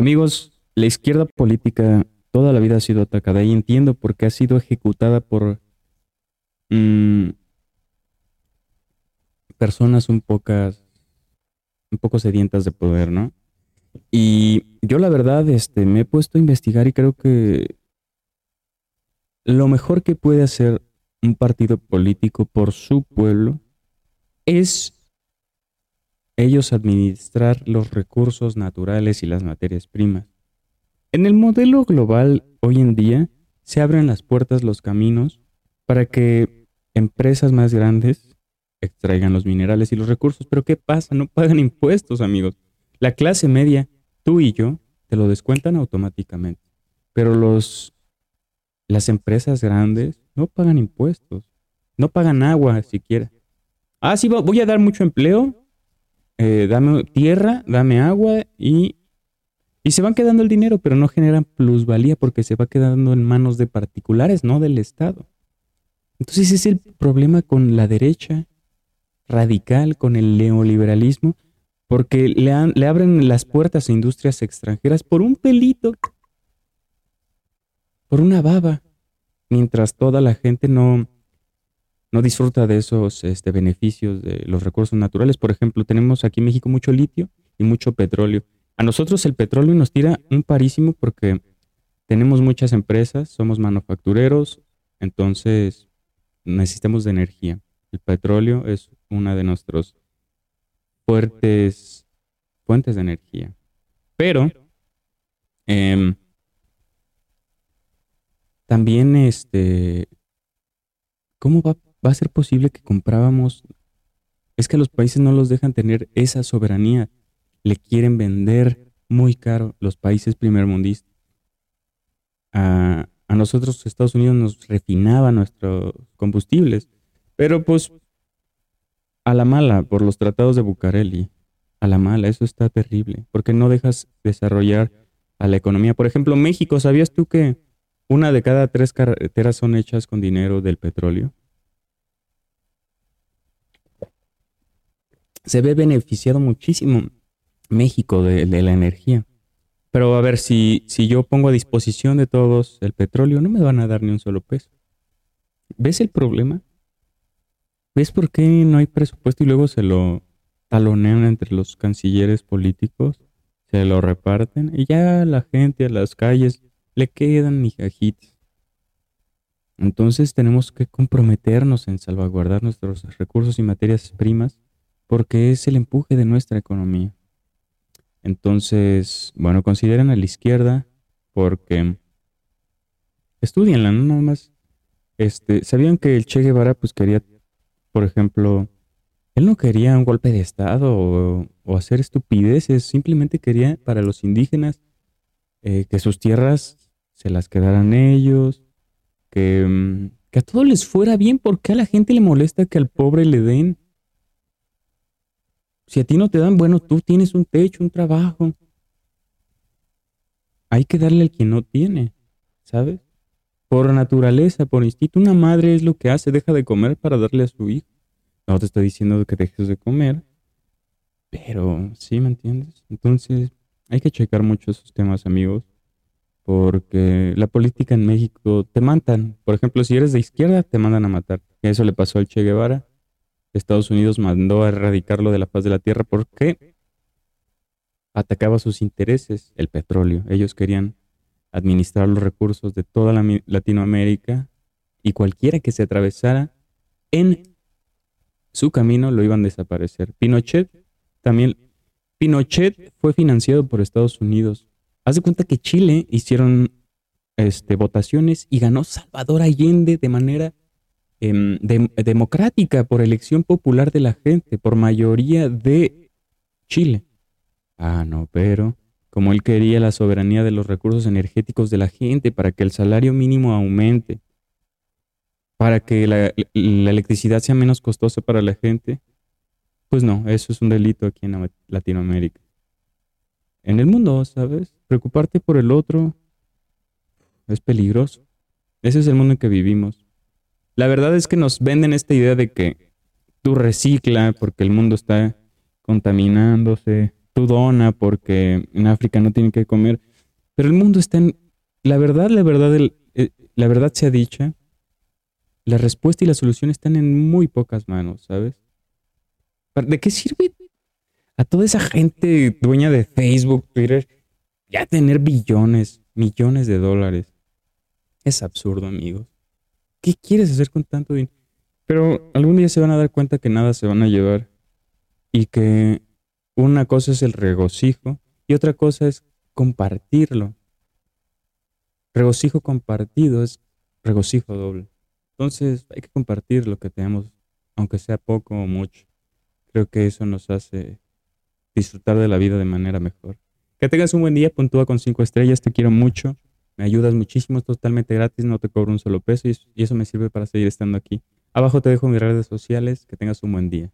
Amigos, la izquierda política toda la vida ha sido atacada y entiendo por qué ha sido ejecutada por mm, personas un pocas, un poco sedientas de poder, ¿no? Y yo la verdad, este, me he puesto a investigar y creo que lo mejor que puede hacer un partido político por su pueblo es ellos administrar los recursos naturales y las materias primas. En el modelo global hoy en día se abren las puertas, los caminos para que empresas más grandes extraigan los minerales y los recursos. Pero ¿qué pasa? No pagan impuestos, amigos. La clase media, tú y yo, te lo descuentan automáticamente. Pero los, las empresas grandes no pagan impuestos. No pagan agua siquiera. Ah, sí, voy a dar mucho empleo. Eh, dame tierra, dame agua y, y se van quedando el dinero, pero no generan plusvalía porque se va quedando en manos de particulares, no del Estado. Entonces ese es el problema con la derecha radical, con el neoliberalismo, porque le, le abren las puertas a industrias extranjeras por un pelito, por una baba, mientras toda la gente no, no disfruta de esos este, beneficios de los recursos naturales. Por ejemplo, tenemos aquí en México mucho litio y mucho petróleo. A nosotros el petróleo nos tira un parísimo porque tenemos muchas empresas, somos manufactureros, entonces necesitamos de energía. El petróleo es una de nuestros fuertes fuentes de energía. Pero em, también, este, ¿cómo va, va, a ser posible que comprábamos? Es que los países no los dejan tener esa soberanía. Le quieren vender muy caro los países primermundistas. A, a nosotros, Estados Unidos, nos refinaba nuestros combustibles. Pero pues a la mala, por los tratados de Bucareli, a la mala, eso está terrible, porque no dejas desarrollar a la economía. Por ejemplo, México, ¿sabías tú que una de cada tres carreteras son hechas con dinero del petróleo? Se ve beneficiado muchísimo México de, la energía. Pero a ver, si, si yo pongo a disposición de todos el petróleo, no me van a dar ni un solo peso. ¿Ves el problema? ¿Ves por qué no hay presupuesto y luego se lo talonean entre los cancilleres políticos? Se lo reparten y ya la gente a las calles le quedan migajitas. Entonces tenemos que comprometernos en salvaguardar nuestros recursos y materias primas porque es el empuje de nuestra economía. Entonces, bueno, consideren a la izquierda porque estudianla, no nada más. Este, ¿sabían que el Che Guevara pues quería por ejemplo, él no quería un golpe de Estado o, hacer estupideces, simplemente quería para los indígenas eh, que sus tierras se las quedaran ellos, que, mm, que a todos les fuera bien, porque a la gente le molesta que al pobre le den. Si a ti no te dan, bueno, tú tienes un techo, un trabajo. Hay que darle al quien no tiene, ¿sabes? Por naturaleza, por instinto, una madre es lo que hace, deja de comer para darle a su hijo. No te estoy diciendo que dejes de comer, pero sí, ¿me entiendes? Entonces, hay que checar mucho esos temas, amigos, porque la política en México te matan. Por ejemplo, si eres de izquierda, te mandan a matar. Eso le pasó al Che Guevara. Estados Unidos mandó a erradicarlo de la faz de la tierra porque atacaba sus intereses, el petróleo. Ellos querían administrar los recursos de toda la Latinoamérica y cualquiera que se atravesara en su camino lo iban a desaparecer. Pinochet también, Pinochet fue financiado por Estados Unidos. Haz de cuenta que Chile hicieron este, votaciones y ganó Salvador Allende de manera em, democrática por elección popular de la gente, por mayoría de Chile. Ah, no, pero como él quería la soberanía de los recursos energéticos de la gente para que el salario mínimo aumente, para que la, electricidad sea menos costosa para la gente, pues no, eso es un delito aquí en Latinoamérica. En el mundo, ¿sabes? Preocuparte por el otro es peligroso. Ese es el mundo en que vivimos. La verdad es que nos venden esta idea de que tú recicla porque el mundo está contaminándose, tú dona porque en África no tienen que comer. Pero el mundo está en... La verdad, la verdad, eh, la verdad sea dicha, la respuesta y la solución están en muy pocas manos, ¿sabes? ¿De qué sirve a toda esa gente dueña de Facebook, Twitter, ya tener billones, millones de dólares? Es absurdo, amigos. ¿Qué quieres hacer con tanto dinero? Pero algún día se van a dar cuenta que nada se van a llevar y que una cosa es el regocijo y otra cosa es compartirlo. Regocijo compartido es regocijo doble. Entonces hay que compartir lo que tenemos, aunque sea poco o mucho. Creo que eso nos hace disfrutar de la vida de manera mejor. Que tengas un buen día, puntúa con cinco estrellas, te quiero mucho, me ayudas muchísimo, es totalmente gratis, no te cobro un solo peso y eso me sirve para seguir estando aquí. Abajo te dejo mis redes sociales, que tengas un buen día.